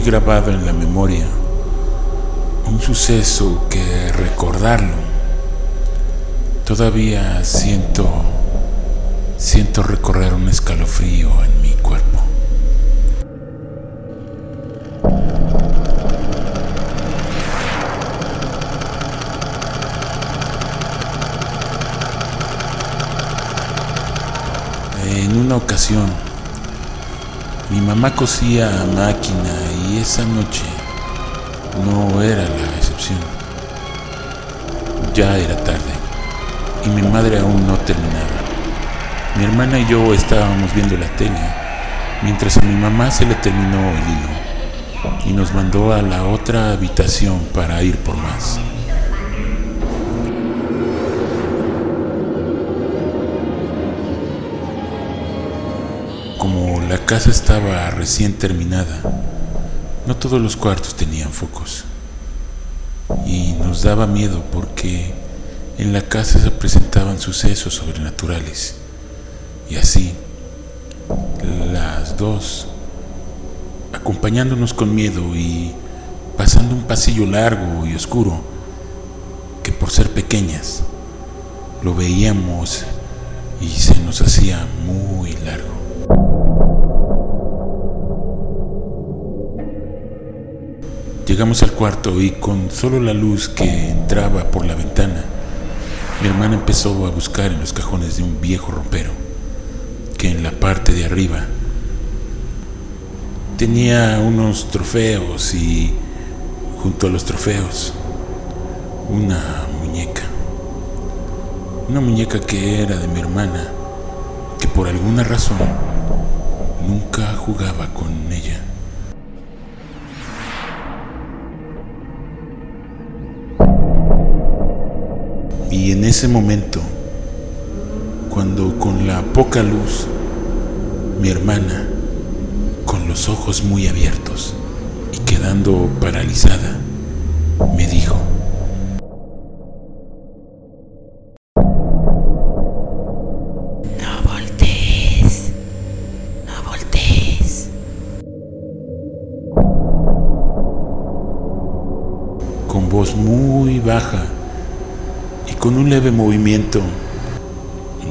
Muy grabado en la memoria un suceso que recordarlo. Todavía siento, siento recorrer un escalofrío en mi cuerpo. En una ocasión, mi mamá cosía a máquina y esa noche no era la excepción. Ya era tarde y mi madre aún no terminaba. Mi hermana y yo estábamos viendo la tele mientras a mi mamá se le terminó el hilo y nos mandó a la otra habitación para ir por más. Como la casa estaba recién terminada, no todos los cuartos tenían focos. Y nos daba miedo porque en la casa se presentaban sucesos sobrenaturales. Y así, las dos, acompañándonos con miedo y pasando un pasillo largo y oscuro, que por ser pequeñas, lo veíamos y se nos hacía muy largo. Llegamos al cuarto y con solo la luz que entraba por la ventana, mi hermana empezó a buscar en los cajones de un viejo ropero, que en la parte de arriba tenía unos trofeos y junto a los trofeos una muñeca. Una muñeca que era de mi hermana, que por alguna razón nunca jugaba con ella. Y en ese momento, cuando con la poca luz, mi hermana, con los ojos muy abiertos y quedando paralizada, me dijo, con voz muy baja con un leve movimiento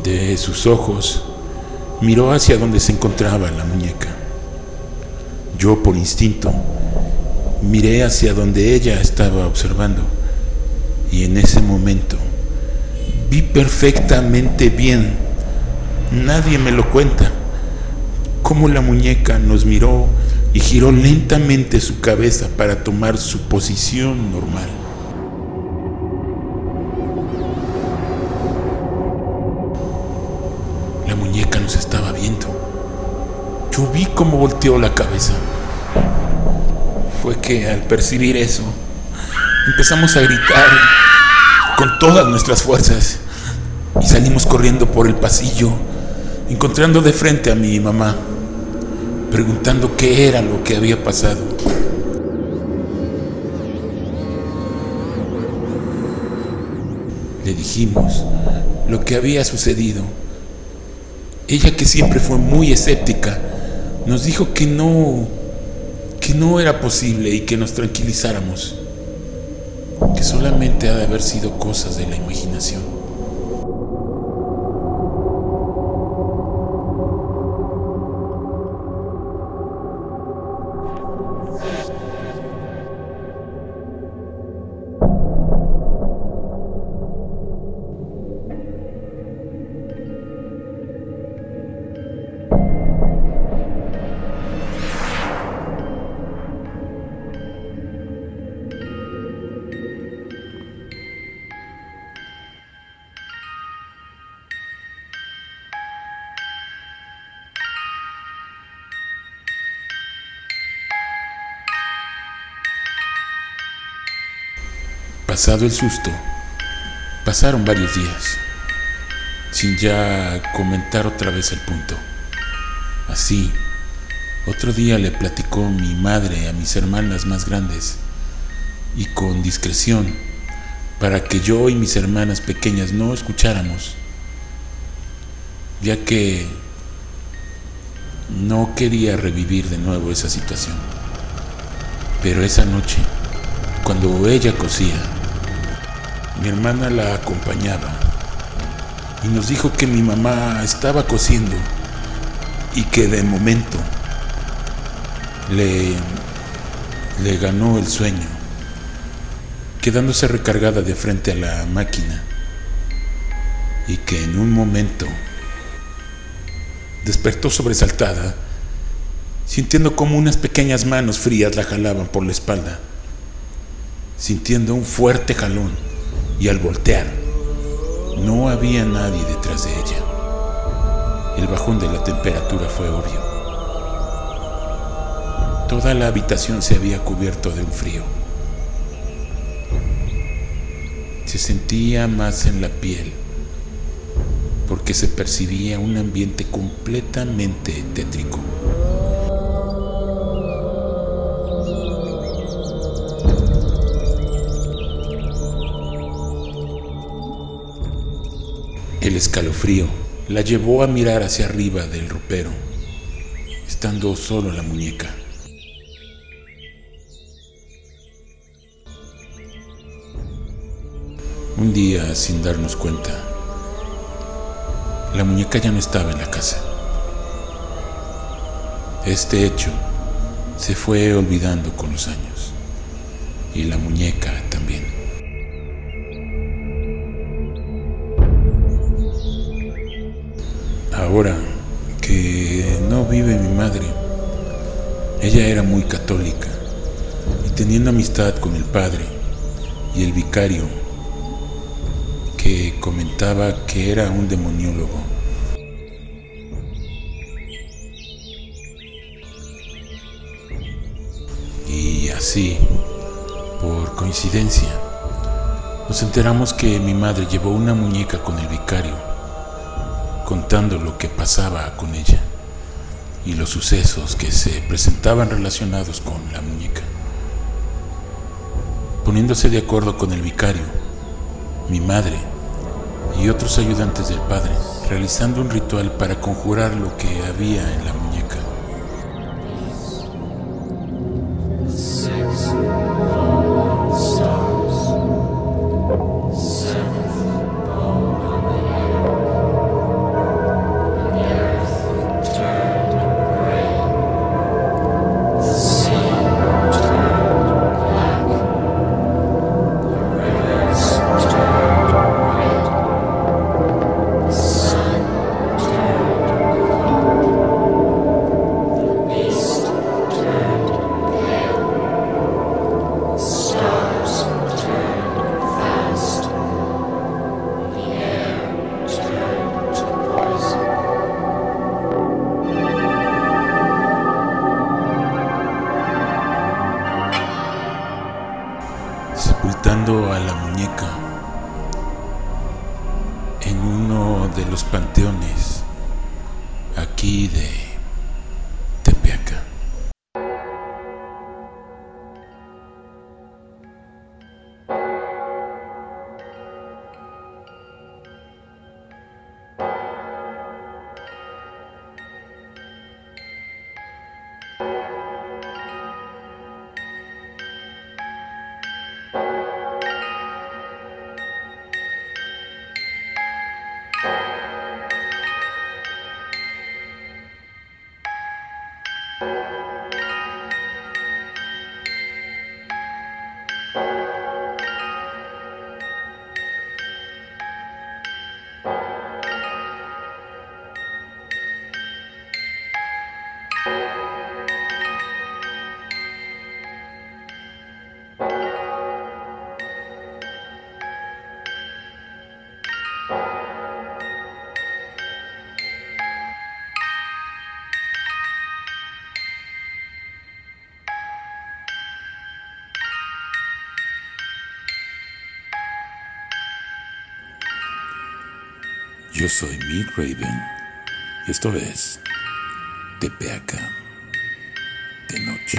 de sus ojos, miró hacia donde se encontraba la muñeca. Yo por instinto miré hacia donde ella estaba observando y en ese momento vi perfectamente bien, nadie me lo cuenta, cómo la muñeca nos miró y giró lentamente su cabeza para tomar su posición normal. Yo vi cómo volteó la cabeza. Fue que al percibir eso, empezamos a gritar con todas nuestras fuerzas y salimos corriendo por el pasillo, encontrando de frente a mi mamá, preguntando qué era lo que había pasado. Le dijimos lo que había sucedido. Ella que siempre fue muy escéptica, nos dijo que no, que no era posible y que nos tranquilizáramos, que solamente ha de haber sido cosas de la imaginación. Pasado el susto, pasaron varios días, sin ya comentar otra vez el punto. Así, otro día le platicó mi madre a mis hermanas más grandes, y con discreción, para que yo y mis hermanas pequeñas no escucháramos, ya que No quería revivir de nuevo esa situación. Pero esa noche, cuando ella cosía, mi hermana la acompañaba y nos dijo que mi mamá estaba cosiendo y que de momento le, le ganó el sueño, quedándose recargada de frente a la máquina y que en un momento despertó sobresaltada, sintiendo como unas pequeñas manos frías la jalaban por la espalda, sintiendo un fuerte jalón y al voltear no había nadie detrás de ella. El bajón de la temperatura fue obvio. Toda la habitación se había cubierto de un frío. Se sentía más en la piel porque se percibía un ambiente completamente tétrico. El escalofrío la llevó a mirar hacia arriba del ropero, estando solo la muñeca. Un día, sin darnos cuenta, la muñeca ya no estaba en la casa. Este hecho se fue olvidando con los años y la muñeca también. Ahora que no vive mi madre, ella era muy católica y teniendo amistad con el padre y el vicario que comentaba que era un demoniólogo. Y así, por coincidencia, nos enteramos que mi madre llevó una muñeca con el vicario, contando lo que pasaba con ella y los sucesos que se presentaban relacionados con la muñeca. Poniéndose de acuerdo con el vicario, mi madre y otros ayudantes del padre, realizando un ritual para conjurar lo que había en la muñeca. Sepultando a la muñeca en uno de los panteones aquí de Yo soy Mick Raven y esto es TPAK de noche.